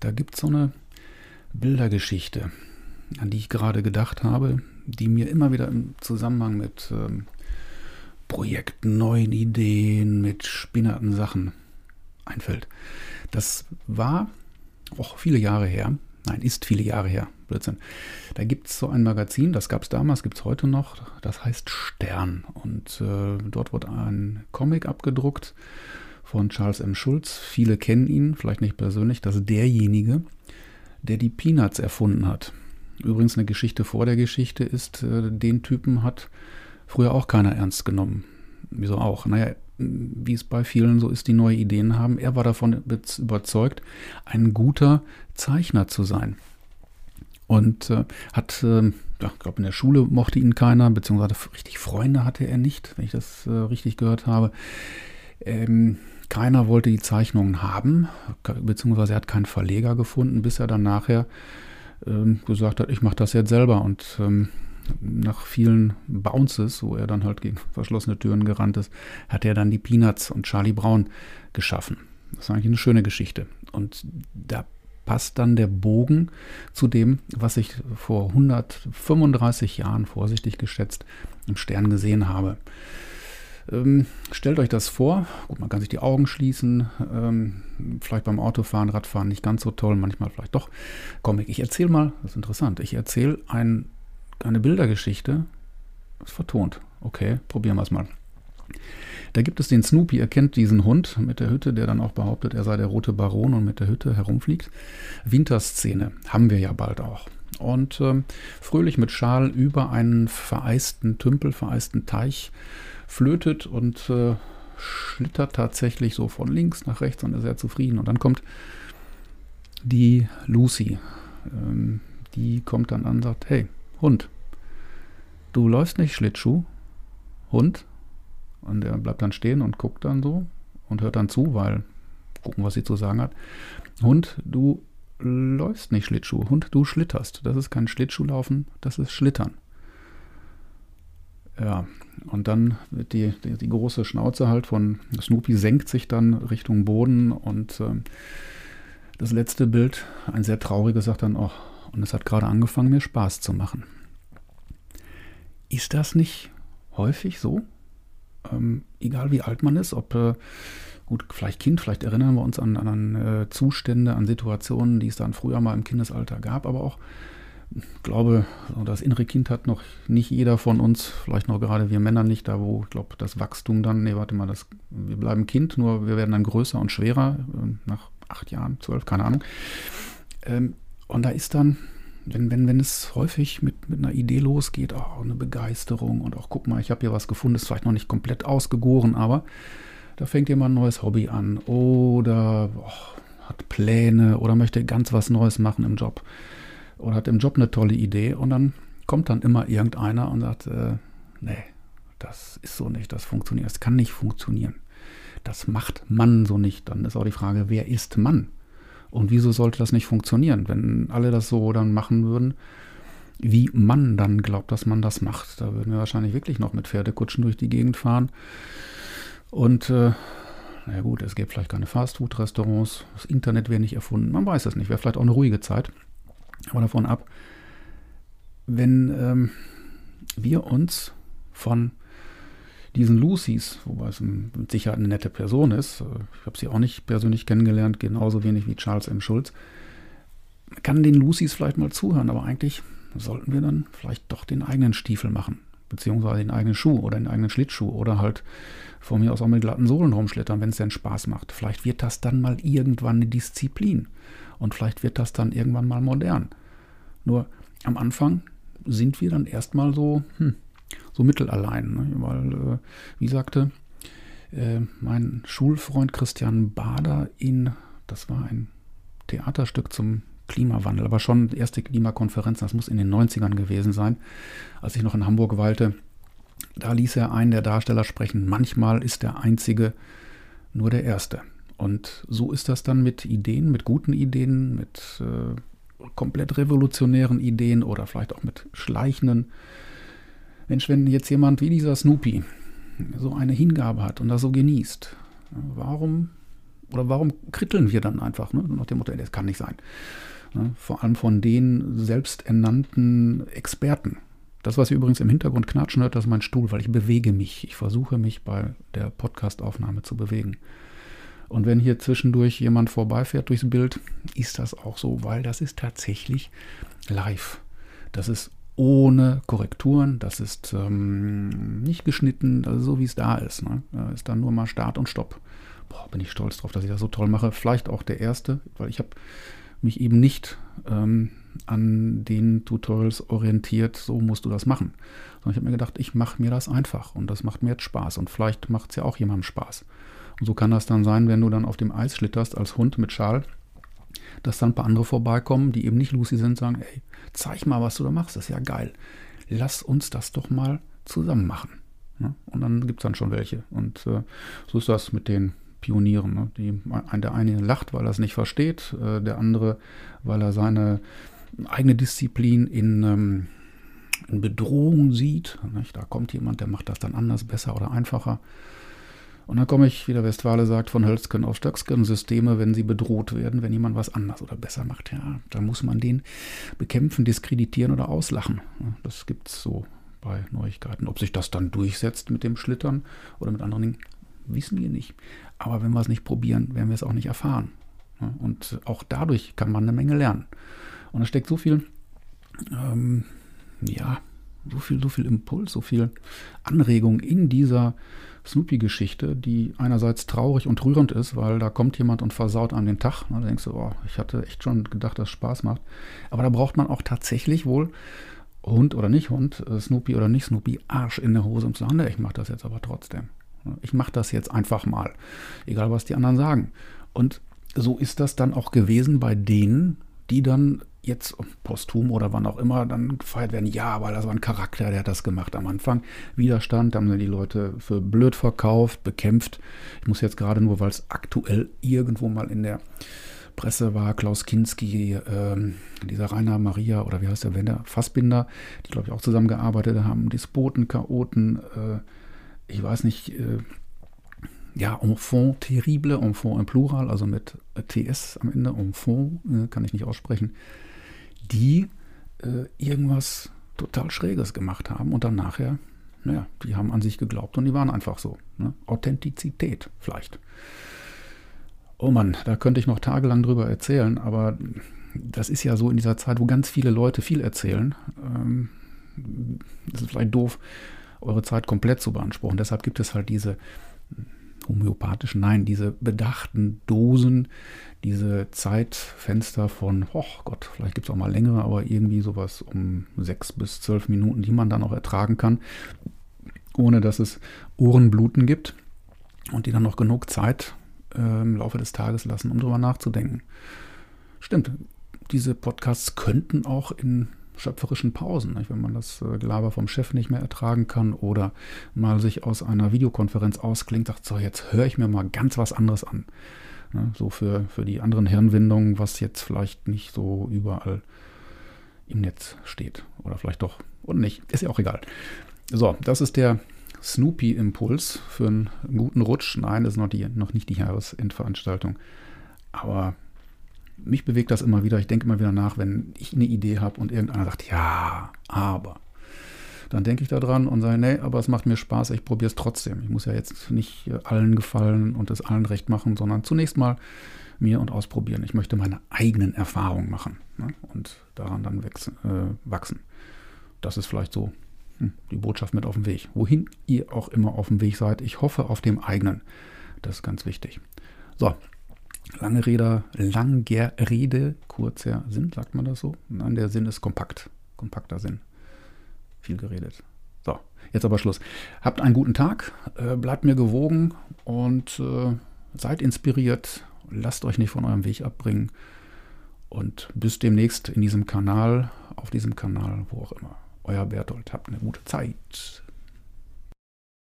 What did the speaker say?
Da gibt es so eine Bildergeschichte, an die ich gerade gedacht habe, die mir immer wieder im Zusammenhang mit ähm, Projekten, neuen Ideen, mit spinnerten Sachen einfällt. Das war auch viele Jahre her. Nein, ist viele Jahre her. Blödsinn. Da gibt es so ein Magazin, das gab es damals, gibt es heute noch, das heißt Stern. Und äh, dort wird ein Comic abgedruckt von Charles M. Schulz. Viele kennen ihn, vielleicht nicht persönlich. Das ist derjenige, der die Peanuts erfunden hat. Übrigens eine Geschichte vor der Geschichte ist, äh, den Typen hat früher auch keiner ernst genommen. Wieso auch? Naja, wie es bei vielen so ist, die neue Ideen haben. Er war davon überzeugt, ein guter Zeichner zu sein. Und äh, hat, äh, ja, ich glaube, in der Schule mochte ihn keiner, beziehungsweise richtig Freunde hatte er nicht, wenn ich das äh, richtig gehört habe. Ähm, keiner wollte die Zeichnungen haben, beziehungsweise er hat keinen Verleger gefunden, bis er dann nachher ähm, gesagt hat, ich mache das jetzt selber. Und ähm, nach vielen Bounces, wo er dann halt gegen verschlossene Türen gerannt ist, hat er dann die Peanuts und Charlie Brown geschaffen. Das ist eigentlich eine schöne Geschichte. Und da passt dann der Bogen zu dem, was ich vor 135 Jahren vorsichtig geschätzt im Stern gesehen habe. Ähm, stellt euch das vor, gut, man kann sich die Augen schließen, ähm, vielleicht beim Autofahren, Radfahren nicht ganz so toll, manchmal vielleicht doch Comic. Ich erzähle mal, das ist interessant, ich erzähle ein eine Bildergeschichte. Ist vertont. Okay, probieren wir es mal. Da gibt es den Snoopy, ihr kennt diesen Hund mit der Hütte, der dann auch behauptet, er sei der rote Baron und mit der Hütte herumfliegt. Winterszene haben wir ja bald auch. Und äh, fröhlich mit Schal über einen vereisten Tümpel, vereisten Teich flötet und äh, schlittert tatsächlich so von links nach rechts und ist sehr zufrieden. Und dann kommt die Lucy. Ähm, die kommt dann an und sagt, hey, Hund, du läufst nicht Schlittschuh? Hund? Und er bleibt dann stehen und guckt dann so und hört dann zu, weil gucken, was sie zu sagen hat. Hund, du läufst nicht Schlittschuh. Hund, du schlitterst. Das ist kein Schlittschuhlaufen, das ist Schlittern. Ja, und dann wird die, die, die, große Schnauze halt von Snoopy senkt sich dann Richtung Boden und äh, das letzte Bild, ein sehr trauriges, sagt dann auch, und es hat gerade angefangen, mir Spaß zu machen. Ist das nicht häufig so? Ähm, egal wie alt man ist, ob äh, gut, vielleicht Kind, vielleicht erinnern wir uns an, an äh, Zustände, an Situationen, die es dann früher mal im Kindesalter gab, aber auch, ich glaube, das innere Kind hat noch nicht jeder von uns, vielleicht noch gerade wir Männer nicht, da wo, ich glaube, das Wachstum dann, nee, warte mal, das, wir bleiben Kind, nur wir werden dann größer und schwerer, äh, nach acht Jahren, zwölf, keine Ahnung. Ähm, und da ist dann, wenn, wenn, wenn es häufig mit, mit einer Idee losgeht, oh, eine Begeisterung und auch, guck mal, ich habe hier was gefunden, ist vielleicht noch nicht komplett ausgegoren, aber da fängt jemand ein neues Hobby an oder oh, hat Pläne oder möchte ganz was Neues machen im Job oder hat im Job eine tolle Idee und dann kommt dann immer irgendeiner und sagt, äh, nee, das ist so nicht, das funktioniert, das kann nicht funktionieren. Das macht man so nicht. Dann ist auch die Frage, wer ist Mann? Und wieso sollte das nicht funktionieren, wenn alle das so dann machen würden? Wie man dann glaubt, dass man das macht. Da würden wir wahrscheinlich wirklich noch mit Pferdekutschen durch die Gegend fahren. Und äh, na gut, es gäbe vielleicht keine Fastfood-Restaurants, das Internet wäre nicht erfunden, man weiß es nicht, wäre vielleicht auch eine ruhige Zeit. Aber davon ab, wenn ähm, wir uns von diesen Lucys, wobei es mit Sicherheit eine nette Person ist, äh, ich habe sie auch nicht persönlich kennengelernt, genauso wenig wie Charles M. Schulz, kann den Lucys vielleicht mal zuhören, aber eigentlich sollten wir dann vielleicht doch den eigenen Stiefel machen, beziehungsweise den eigenen Schuh oder den eigenen Schlittschuh oder halt von mir aus auch mit glatten Sohlen rumschlittern, wenn es denn Spaß macht. Vielleicht wird das dann mal irgendwann eine Disziplin und vielleicht wird das dann irgendwann mal modern. Nur am Anfang sind wir dann erstmal so, hm, so mittelallein. Ne? Weil, äh, wie sagte äh, mein Schulfreund Christian Bader in, das war ein Theaterstück zum Klimawandel, aber schon erste Klimakonferenz, das muss in den 90ern gewesen sein, als ich noch in Hamburg weilte. Da ließ er einen der Darsteller sprechen. Manchmal ist der Einzige nur der Erste. Und so ist das dann mit Ideen, mit guten Ideen, mit äh, komplett revolutionären Ideen oder vielleicht auch mit schleichenden Mensch, wenn jetzt jemand wie dieser Snoopy so eine Hingabe hat und das so genießt, warum oder warum kritteln wir dann einfach? Ne? Nach dem Motto, das kann nicht sein. Ne? Vor allem von den selbsternannten Experten. Das, was ihr übrigens im Hintergrund knatschen hört, das ist mein Stuhl, weil ich bewege mich. Ich versuche mich bei der Podcastaufnahme zu bewegen. Und wenn hier zwischendurch jemand vorbeifährt durchs Bild, ist das auch so, weil das ist tatsächlich live. Das ist ohne Korrekturen, das ist ähm, nicht geschnitten, also so wie es da ist. Ne? Da ist dann nur mal Start und Stopp. Boah, bin ich stolz drauf, dass ich das so toll mache. Vielleicht auch der erste, weil ich habe mich eben nicht ähm, an den Tutorials orientiert, so musst du das machen. Sondern ich habe mir gedacht, ich mache mir das einfach und das macht mir jetzt Spaß und vielleicht macht es ja auch jemandem Spaß. Und so kann das dann sein, wenn du dann auf dem Eis schlitterst als Hund mit Schal, dass dann ein paar andere vorbeikommen, die eben nicht Lucy sind, sagen, ey, zeig mal, was du da machst, das ist ja geil. Lass uns das doch mal zusammen machen. Ne? Und dann gibt es dann schon welche. Und äh, so ist das mit den Pionieren. Ne? Die, der eine lacht, weil er es nicht versteht, äh, der andere, weil er seine eigene Disziplin in, ähm, in Bedrohung sieht. Nicht? Da kommt jemand, der macht das dann anders, besser oder einfacher. Und dann komme ich, wie der Westfale sagt, von Hölzken auf Stöcksken Systeme, wenn sie bedroht werden, wenn jemand was anders oder besser macht. Ja, dann muss man den bekämpfen, diskreditieren oder auslachen. Das gibt es so bei Neuigkeiten. Ob sich das dann durchsetzt mit dem Schlittern oder mit anderen Dingen, wissen wir nicht. Aber wenn wir es nicht probieren, werden wir es auch nicht erfahren. Und auch dadurch kann man eine Menge lernen. Und da steckt so viel, ähm, ja, so viel, so viel Impuls, so viel Anregung in dieser Snoopy-Geschichte, die einerseits traurig und rührend ist, weil da kommt jemand und versaut an den Tag. Da denkst du, oh, ich hatte echt schon gedacht, dass Spaß macht. Aber da braucht man auch tatsächlich wohl Hund oder nicht Hund, äh, Snoopy oder nicht Snoopy, Arsch in der Hose, um zu sagen, ich mache das jetzt aber trotzdem. Ich mache das jetzt einfach mal, egal was die anderen sagen. Und so ist das dann auch gewesen bei denen, die dann jetzt posthum oder wann auch immer dann gefeiert werden, ja, weil das war ein Charakter, der hat das gemacht am Anfang. Widerstand, da haben sie die Leute für blöd verkauft, bekämpft. Ich muss jetzt gerade nur, weil es aktuell irgendwo mal in der Presse war, Klaus Kinski, äh, dieser Rainer Maria oder wie heißt der, Wender Fassbinder, die glaube ich auch zusammengearbeitet haben, Despoten, Chaoten, äh, ich weiß nicht, äh, ja, Enfant terrible, Enfant im Plural, also mit TS am Ende, Enfant, äh, kann ich nicht aussprechen, die äh, irgendwas total Schräges gemacht haben und dann nachher, naja, die haben an sich geglaubt und die waren einfach so. Ne? Authentizität vielleicht. Oh Mann, da könnte ich noch tagelang drüber erzählen, aber das ist ja so in dieser Zeit, wo ganz viele Leute viel erzählen. Ähm, das ist vielleicht doof, eure Zeit komplett zu beanspruchen. Deshalb gibt es halt diese homöopathischen, nein, diese bedachten Dosen, diese Zeitfenster von, oh Gott, vielleicht gibt es auch mal längere, aber irgendwie sowas um sechs bis zwölf Minuten, die man dann auch ertragen kann, ohne dass es Ohrenbluten gibt und die dann noch genug Zeit äh, im Laufe des Tages lassen, um darüber nachzudenken. Stimmt, diese Podcasts könnten auch in schöpferischen Pausen, nicht? wenn man das äh, Gelaber vom Chef nicht mehr ertragen kann oder mal sich aus einer Videokonferenz ausklingt, sagt so, jetzt höre ich mir mal ganz was anderes an. Ne? So für, für die anderen Hirnwindungen, was jetzt vielleicht nicht so überall im Netz steht. Oder vielleicht doch und nicht. Ist ja auch egal. So, das ist der Snoopy-Impuls für einen guten Rutsch. Nein, das ist noch, die, noch nicht die Jahresendveranstaltung. Aber mich bewegt das immer wieder. Ich denke immer wieder nach, wenn ich eine Idee habe und irgendeiner sagt, ja, aber. Dann denke ich daran und sage, nee, aber es macht mir Spaß, ich probiere es trotzdem. Ich muss ja jetzt nicht äh, allen gefallen und es allen recht machen, sondern zunächst mal mir und ausprobieren. Ich möchte meine eigenen Erfahrungen machen ne? und daran dann wachsen, äh, wachsen. Das ist vielleicht so hm, die Botschaft mit auf dem Weg. Wohin ihr auch immer auf dem Weg seid, ich hoffe auf dem eigenen. Das ist ganz wichtig. So, Lange Rede, lange Rede, kurzer Sinn, sagt man das so? Nein, der Sinn ist kompakt. Kompakter Sinn. Viel geredet. So, jetzt aber Schluss. Habt einen guten Tag, äh, bleibt mir gewogen und äh, seid inspiriert. Lasst euch nicht von eurem Weg abbringen. Und bis demnächst in diesem Kanal, auf diesem Kanal, wo auch immer. Euer Berthold, habt eine gute Zeit.